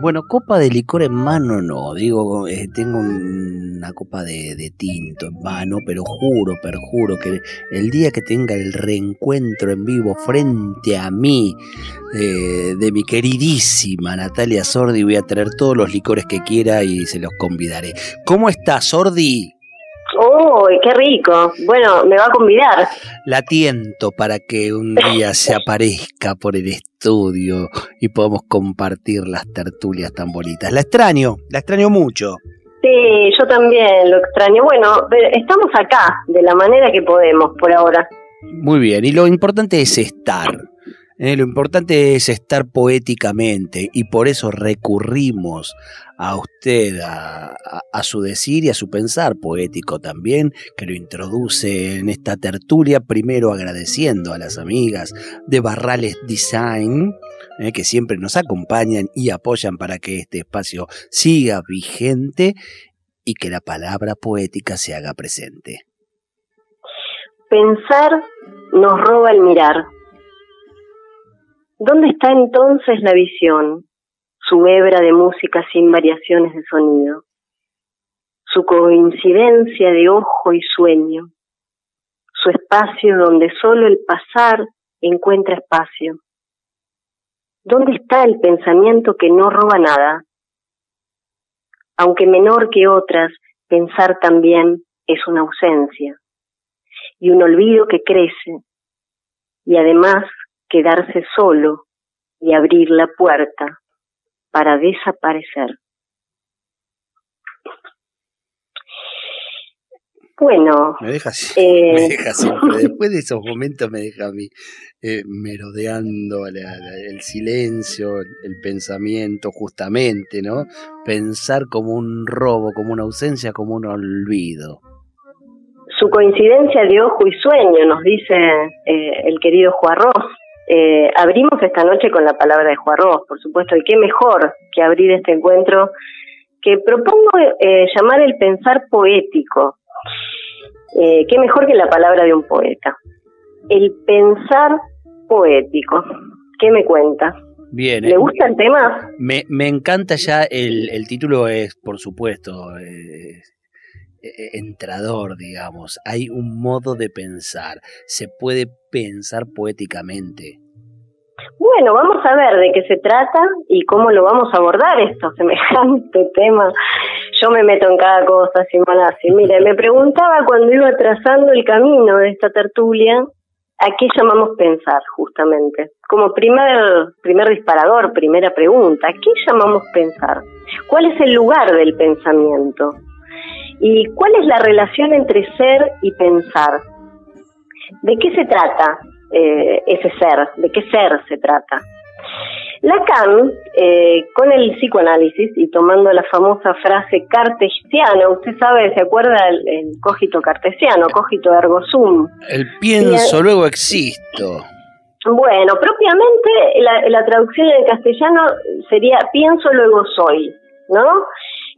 Bueno, copa de licor en mano no, digo, eh, tengo una copa de, tinto en mano, pero juro, perjuro que el día que tenga el reencuentro en vivo frente a mí eh, de mi queridísima Natalia Sordi, voy a traer todos los licores que quiera y se los convidaré. ¿Cómo está Sordi? ¡Uy, qué rico! Bueno, me va a convidar. La tiento para que un día se aparezca por el estudio y podamos compartir las tertulias tan bonitas. La extraño, la extraño mucho. Sí, yo también lo extraño. Bueno, estamos acá de la manera que podemos por ahora. Muy bien, y lo importante es estar. ¿Eh? lo importante es estar poéticamente y por eso recurrimos a usted, a, su decir y a su pensar poético también, que lo introduce en esta tertulia, primero agradeciendo a las amigas de Barrales Design, eh, que siempre nos acompañan y apoyan para que este espacio siga vigente y que la palabra poética se haga presente. Pensar nos roba el mirar. ¿Dónde está entonces la visión? su hebra de música sin variaciones de sonido, su coincidencia de ojo y sueño, su espacio donde solo el pasar encuentra espacio. ¿Dónde está el pensamiento que no roba nada? Aunque menor que otras, pensar también es una ausencia y un olvido que crece y además quedarse solo y abrir la puerta para desaparecer. Bueno. Me deja, eh, me deja siempre. Después de esos momentos me deja a mí eh, merodeando el silencio, el pensamiento, justamente, ¿no? Pensar como un robo, como una ausencia, como un olvido. Su coincidencia de ojo y sueño, nos dice eh, el querido Juarro. Eh, abrimos esta noche con la palabra de Juarros, por supuesto, y qué mejor que abrir este encuentro que propongo eh, llamar el pensar poético. Eh, qué mejor que la palabra de un poeta. El pensar poético. ¿Qué me cuenta? Bien. ¿Le gusta el tema? Me, me encanta ya, el, el título es, por supuesto, entrador, digamos. Hay un modo de pensar. Se puede pensar poéticamente. Bueno, vamos a ver de qué se trata y cómo lo vamos a abordar esto, semejante tema. Yo me meto en cada cosa, Simonazzi. Mire, me preguntaba cuando iba trazando el camino de esta tertulia, ¿a qué llamamos pensar, justamente? Como primer, primer disparador, primera pregunta, ¿a qué llamamos pensar? ¿Cuál es el lugar del pensamiento? ¿Y cuál es la relación entre ser y pensar? ¿De qué se trata eh, ese ser? ¿De qué ser se trata? Lacan, eh, con el psicoanálisis y tomando la famosa frase cartesiana, usted sabe, ¿se acuerda el, cogito cartesiano, cogito ergo sum? El pienso, luego existo. Bueno, propiamente la, la traducción en castellano sería pienso, luego soy, ¿no?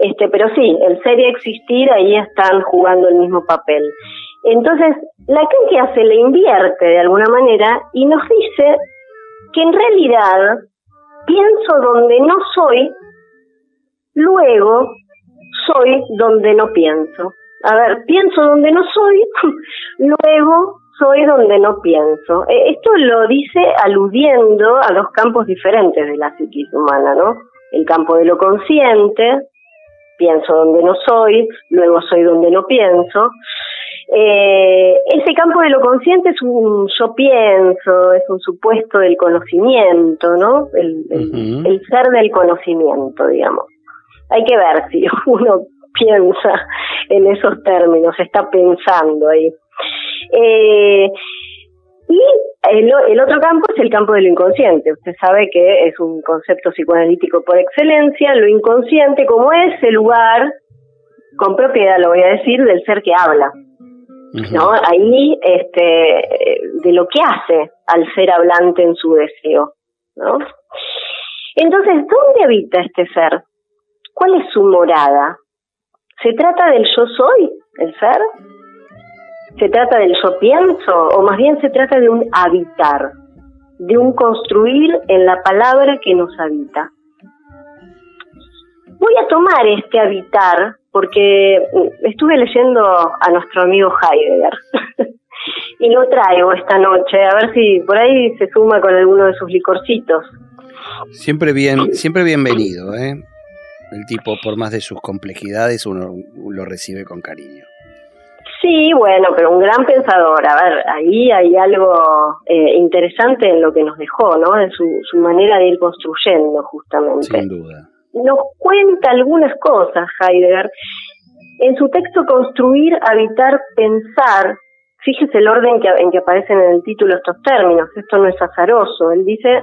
Este, pero sí, el ser y existir ahí están jugando el mismo papel. Entonces, la que hace le invierte de alguna manera y nos dice que en realidad pienso donde no soy, luego soy donde no pienso. A ver, pienso donde no soy, luego soy donde no pienso. E, esto lo dice aludiendo a dos campos diferentes de la psiquis humana, ¿no? El campo de lo consciente, pienso donde no soy, luego soy donde no pienso, eh, ese campo de lo consciente es un yo pienso, es un supuesto del conocimiento, ¿no? El, el, ser del conocimiento, digamos. Hay que ver si uno piensa en esos términos, está pensando ahí. Eh, y el, el, otro campo es el campo de lo inconsciente. Usted sabe que es un concepto psicoanalítico por excelencia. Lo inconsciente como ese lugar, con propiedad lo voy a decir, del ser que habla. ¿no? Ahí, este, de lo que hace al ser hablante en su deseo, ¿no? Entonces, ¿dónde habita este ser? ¿Cuál es su morada? ¿Se trata del yo soy, el ser? ¿Se trata del yo pienso? ¿O más bien se trata de un habitar? De un construir en la palabra que nos habita. Voy a tomar este habitar porque estuve leyendo a nuestro amigo Heidegger y lo traigo esta noche, a ver si por ahí se suma con alguno de sus licorcitos. Siempre bien, siempre bienvenido, ¿eh? El tipo, por más de sus complejidades, uno lo recibe con cariño. Sí, bueno, pero un gran pensador. A ver, ahí hay algo eh, interesante en lo que nos dejó, ¿no? De su, su manera de ir construyendo, justamente. Sin duda. Nos cuenta algunas cosas, Heidegger. En su texto Construir, Habitar, Pensar, fíjese el orden que, en que aparecen en el título estos términos. Esto no es azaroso. Él dice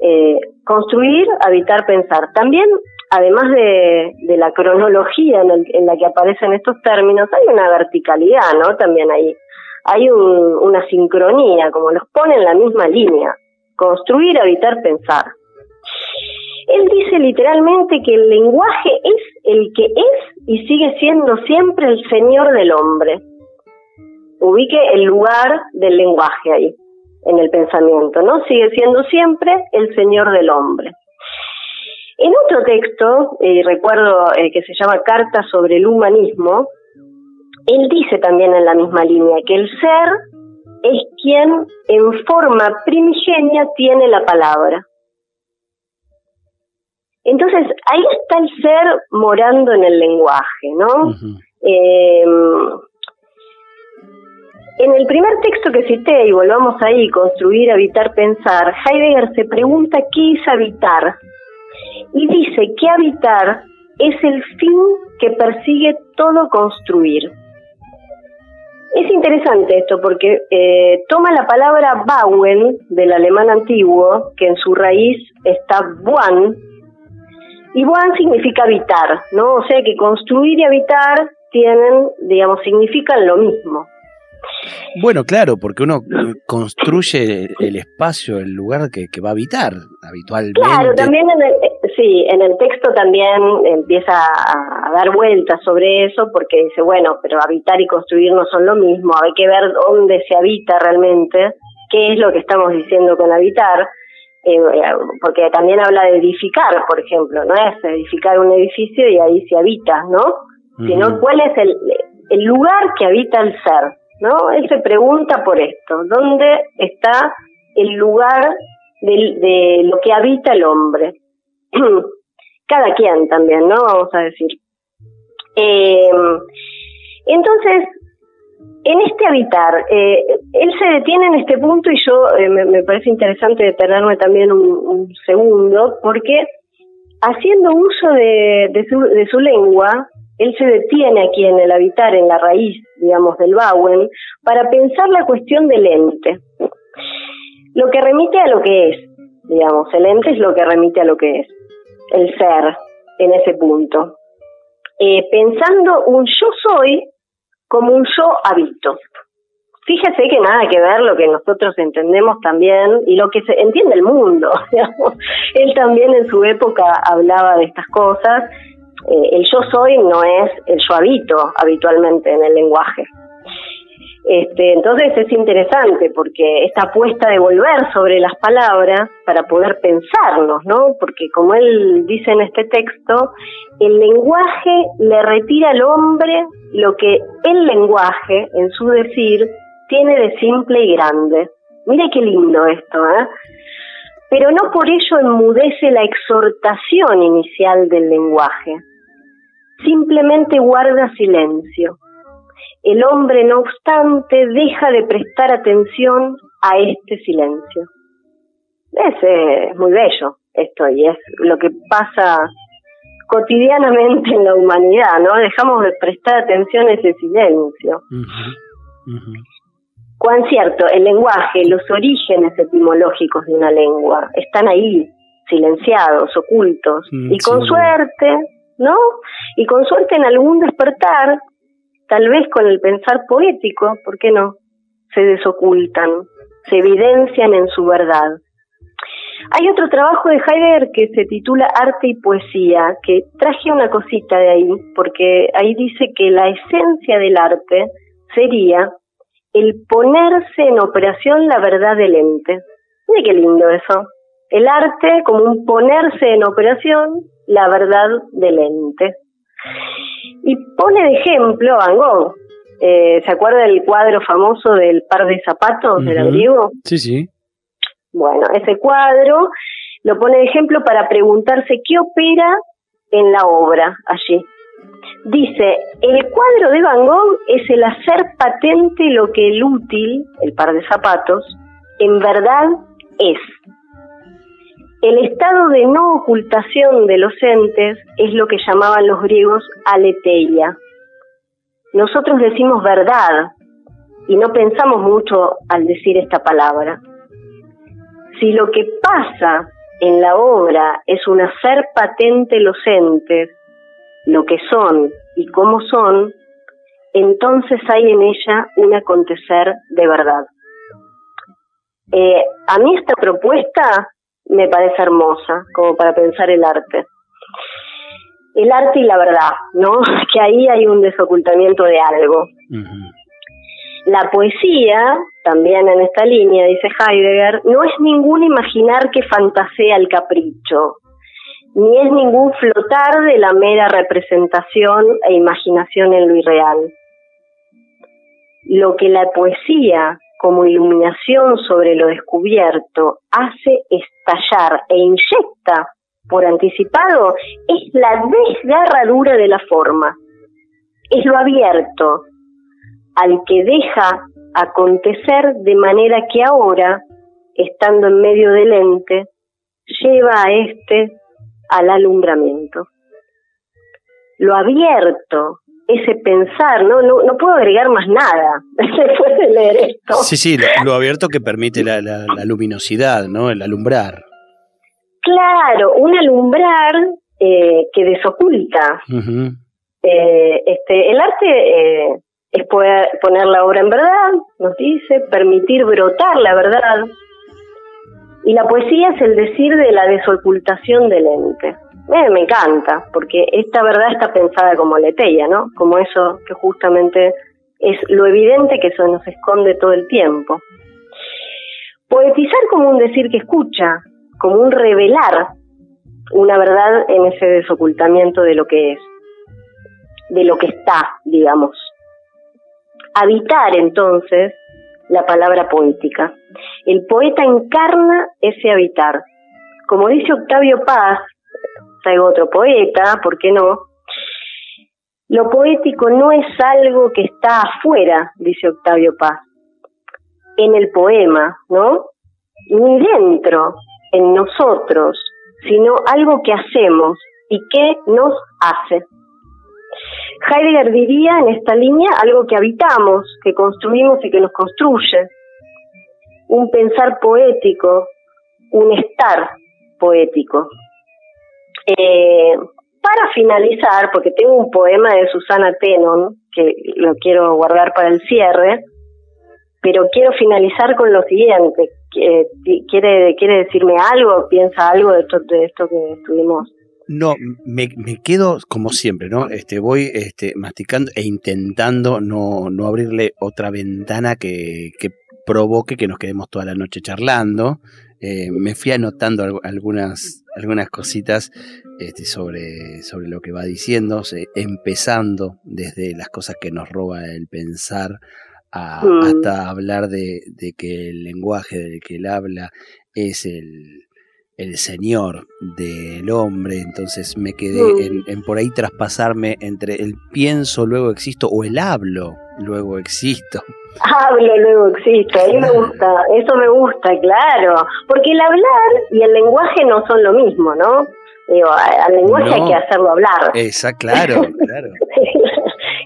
eh, construir, habitar, pensar. También, además de, la cronología en, la que aparecen estos términos, hay una verticalidad, ¿no? También hay, hay una sincronía, como los pone en la misma línea. Construir, habitar, pensar. Él dice literalmente que el lenguaje es el que es y sigue siendo siempre el Señor del hombre. Ubique el lugar del lenguaje ahí en el pensamiento, ¿no? Sigue siendo siempre el Señor del hombre. En otro texto, eh, recuerdo eh, que se llama Carta sobre el humanismo, él dice también en la misma línea que el ser es quien en forma primigenia tiene la palabra. Entonces, ahí está el ser morando en el lenguaje, ¿no? En el primer texto que cité, y volvamos ahí, construir, habitar, pensar, Heidegger se pregunta qué es habitar y dice que habitar es el fin que persigue todo construir. Es interesante esto porque eh, toma la palabra bauen del alemán antiguo, que en su raíz está buan, y buan significa habitar, ¿no? O sea que construir y habitar tienen, digamos, significan lo mismo. Bueno, claro, porque uno construye el espacio, el lugar que, va a habitar habitualmente. Claro, también en el, sí, en el texto también empieza a, dar vueltas sobre eso porque dice, bueno, pero habitar y construir no son lo mismo, hay que ver dónde se habita realmente, qué es lo que estamos diciendo con habitar. Eh, porque también habla de edificar, por ejemplo, no es edificar un edificio y ahí se habita, ¿no? Sino cuál es el, el lugar que habita el ser. ¿No? Él se pregunta por esto, ¿dónde está el lugar de, lo que habita el hombre? Cada quien también, ¿no? Vamos a decir. Eh, entonces, en este habitar, eh, él se detiene en este punto y yo eh, me, parece interesante detenerme también un, segundo, porque haciendo uso de, de su lengua, él se detiene aquí en el habitar, en la raíz, digamos, del Bauen, para pensar la cuestión del ente. Lo que remite a lo que es, digamos, el ente es lo que remite a lo que es, el ser, en ese punto. Eh, pensando un yo soy como un yo habito. Fíjese que nada que ver lo que nosotros entendemos también y lo que se entiende el mundo. Él también en su época hablaba de estas cosas eh, el yo soy no es el yo habito habitualmente en el lenguaje. Este, entonces es interesante porque esta apuesta de volver sobre las palabras para poder pensarnos, ¿no? Porque como él dice en este texto, el lenguaje le retira al hombre lo que el lenguaje, en su decir, tiene de simple y grande. Mire qué lindo esto, ¿eh? Pero no por ello enmudece la exhortación inicial del lenguaje simplemente guarda silencio. El hombre, no obstante, deja de prestar atención a este silencio. Es, eh, muy bello esto y es lo que pasa cotidianamente en la humanidad, ¿no? Dejamos de prestar atención a ese silencio. Cuán cierto, el lenguaje, los orígenes etimológicos de una lengua están ahí, silenciados, ocultos, mm, y con suerte ¿no? Y con suerte en algún despertar, tal vez con el pensar poético, ¿por qué no? Se desocultan, se evidencian en su verdad. Hay otro trabajo de Heidegger que se titula Arte y Poesía, que traje una cosita de ahí, porque ahí dice que la esencia del arte sería el ponerse en operación la verdad del ente. Mire qué lindo eso. El arte como un ponerse en operación la verdad del ente. Y pone de ejemplo Van Gogh. Eh, ¿Se acuerda del cuadro famoso del par de zapatos del abrigo? Sí, sí. Bueno, ese cuadro lo pone de ejemplo para preguntarse qué opera en la obra allí. Dice, el cuadro de Van Gogh es el hacer patente lo que el útil, el par de zapatos, en verdad es. El estado de no ocultación de los entes es lo que llamaban los griegos aletheia. Nosotros decimos verdad y no pensamos mucho al decir esta palabra. Si lo que pasa en la obra es un hacer patente los entes, lo que son y cómo son, entonces hay en ella un acontecer de verdad. Eh, a mí esta propuesta me parece hermosa, como para pensar el arte. El arte y la verdad, ¿no? Que ahí hay un desocultamiento de algo. La poesía, también en esta línea, dice Heidegger, no es ningún imaginar que fantasea el capricho, ni es ningún flotar de la mera representación e imaginación en lo irreal. Lo que la poesía como iluminación sobre lo descubierto hace estallar e inyecta por anticipado es la desgarradura de la forma, es lo abierto al que deja acontecer de manera que ahora, estando en medio del ente, lleva a éste al alumbramiento. Lo abierto ese pensar, ¿no? No, no puedo agregar más nada después de leer esto. Sí, sí, lo, abierto que permite la, la, luminosidad, ¿no? El alumbrar. Claro, un alumbrar eh, que desoculta. eh, este, el arte eh, es poder poner la obra en verdad, nos dice, permitir brotar la verdad. Y la poesía es el decir de la desocultación del ente. Eh, me encanta, porque esta verdad está pensada como letella, ¿no? Como eso que justamente es lo evidente que eso nos esconde todo el tiempo. Poetizar como un decir que escucha, como un revelar una verdad en ese desocultamiento de lo que es, de lo que está, digamos. Habitar entonces la palabra poética. El poeta encarna ese habitar. Como dice Octavio Paz, traigo otro poeta, ¿por qué no? Lo poético no es algo que está afuera, dice Octavio Paz, en el poema, ¿no? Ni dentro, en nosotros, sino algo que hacemos y que nos hace. Heidegger diría en esta línea algo que habitamos, que construimos y que nos construye. Un pensar poético, un estar poético. Eh, para finalizar, porque tengo un poema de Susana Tenon, que lo quiero guardar para el cierre, pero quiero finalizar con lo siguiente. ¿Quiere, quiere decirme algo? ¿Piensa algo de esto, de esto que estuvimos? No, me, me, quedo como siempre, ¿no? Este, voy este, masticando e intentando no, no abrirle otra ventana que, que provoque que nos quedemos toda la noche charlando. Eh, me fui anotando algunas, algunas cositas este, sobre, sobre lo que va diciendo, empezando desde las cosas que nos roba el pensar mm. hasta hablar de, que el lenguaje del que él habla es el, el señor del hombre, entonces me quedé mm. en, por ahí traspasarme entre el pienso, luego existo, o el hablo, luego existo. Hablo, luego existo, a mí me gusta, eso me gusta, claro, porque el hablar y el lenguaje no son lo mismo, ¿no? Digo, al lenguaje hay que hacerlo hablar. Exacto, claro, claro.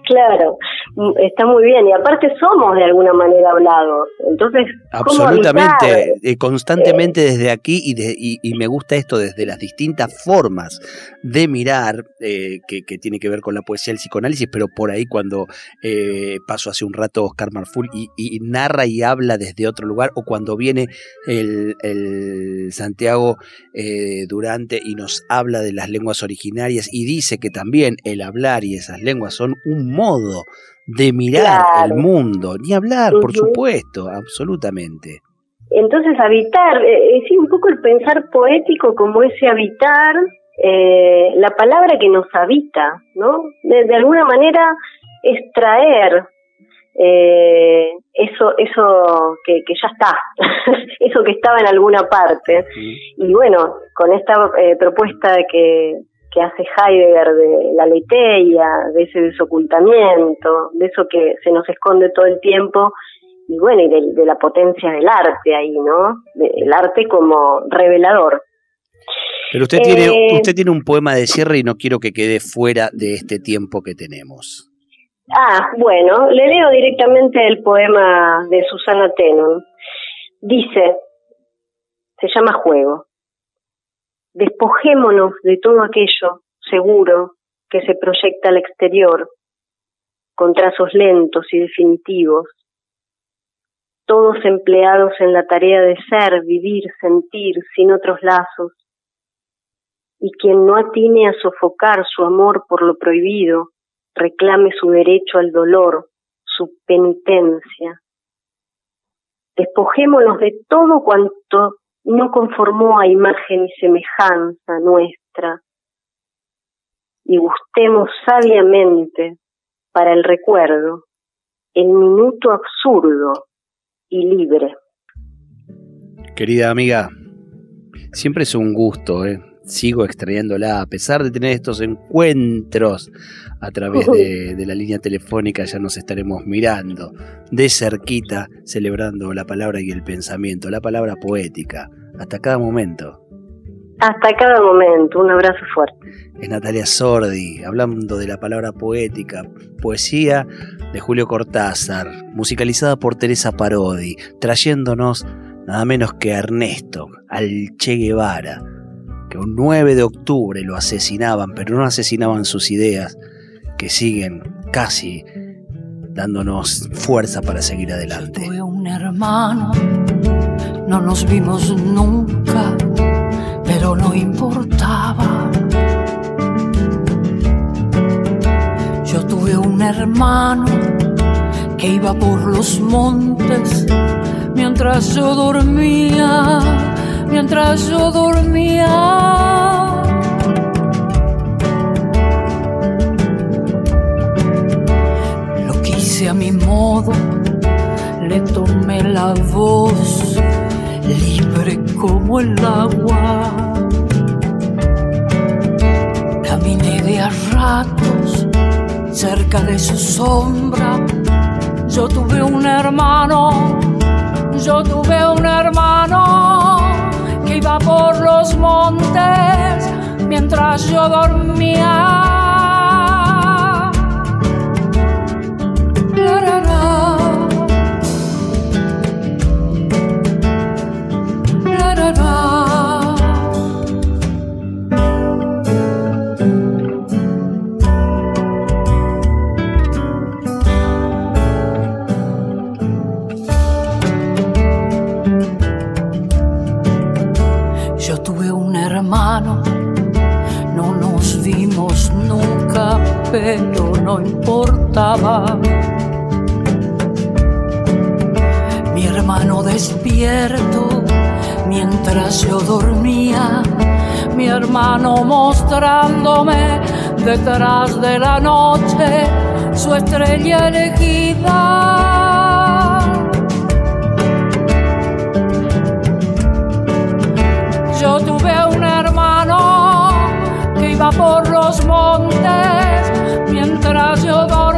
Claro, mm, está muy bien. Y aparte somos de alguna manera hablados. Entonces, absolutamente, eh, constantemente desde aquí y, de, y, me gusta esto desde las distintas formas de mirar eh, que, tiene que ver con la poesía del psicoanálisis, pero por ahí cuando eh, pasó hace un rato Oscar Marful y, narra y habla desde otro lugar, o cuando viene el, el Santiago Durante y nos habla de las lenguas originarias y dice que también el hablar y esas lenguas son un modo de mirar el mundo, ni hablar, por supuesto, absolutamente. Entonces habitar, eh, es un poco el pensar poético como ese habitar, eh, la palabra que nos habita, ¿no? De, alguna manera extraer eh, eso, eso que, que ya está, eso que estaba en alguna parte. Y bueno, con esta eh, propuesta que, que hace Heidegger de la leteia, de ese desocultamiento, de eso que se nos esconde todo el tiempo, y bueno, y de, la potencia del arte ahí, ¿no? el arte como revelador. Pero usted tiene, eh, usted tiene un poema de cierre y no quiero que quede fuera de este tiempo que tenemos. Ah, bueno, le leo directamente el poema de Susana Tenon. Dice, se llama Juego. Despojémonos de todo aquello seguro que se proyecta al exterior, con trazos lentos y definitivos, todos empleados en la tarea de ser, vivir, sentir, sin otros lazos, y quien no atine a sofocar su amor por lo prohibido, reclame su derecho al dolor, su penitencia. Despojémonos de todo cuanto no conformó a imagen y semejanza nuestra, y gustemos sabiamente para el recuerdo el minuto absurdo y libre. Querida amiga, siempre es un gusto, ¿eh? Sigo extrayéndola, a pesar de tener estos encuentros a través de, de, la línea telefónica, ya nos estaremos mirando de cerquita, celebrando la palabra y el pensamiento, la palabra poética, hasta cada momento. Hasta cada momento, un abrazo fuerte. Es Natalia Sordi, hablando de la palabra poética, poesía de Julio Cortázar, musicalizada por Teresa Parodi, trayéndonos nada menos que a Ernesto, al Che Guevara, que un 9 de octubre lo asesinaban, pero no asesinaban sus ideas, que siguen casi dándonos fuerza para seguir adelante. Yo tuve un hermano, no nos vimos nunca, pero no importaba. Yo tuve un hermano que iba por los montes mientras yo dormía, mientras yo dormía. a mi modo, le tomé la voz, libre como el agua. Caminé de a ratos cerca de su sombra. Yo tuve un hermano, yo tuve un montes mientras yo dormía. Pero no importaba. Mi hermano despierto mientras yo dormía, mi hermano mostrándome detrás de la noche su estrella elegida. Iba por los montes mientras yo dormía.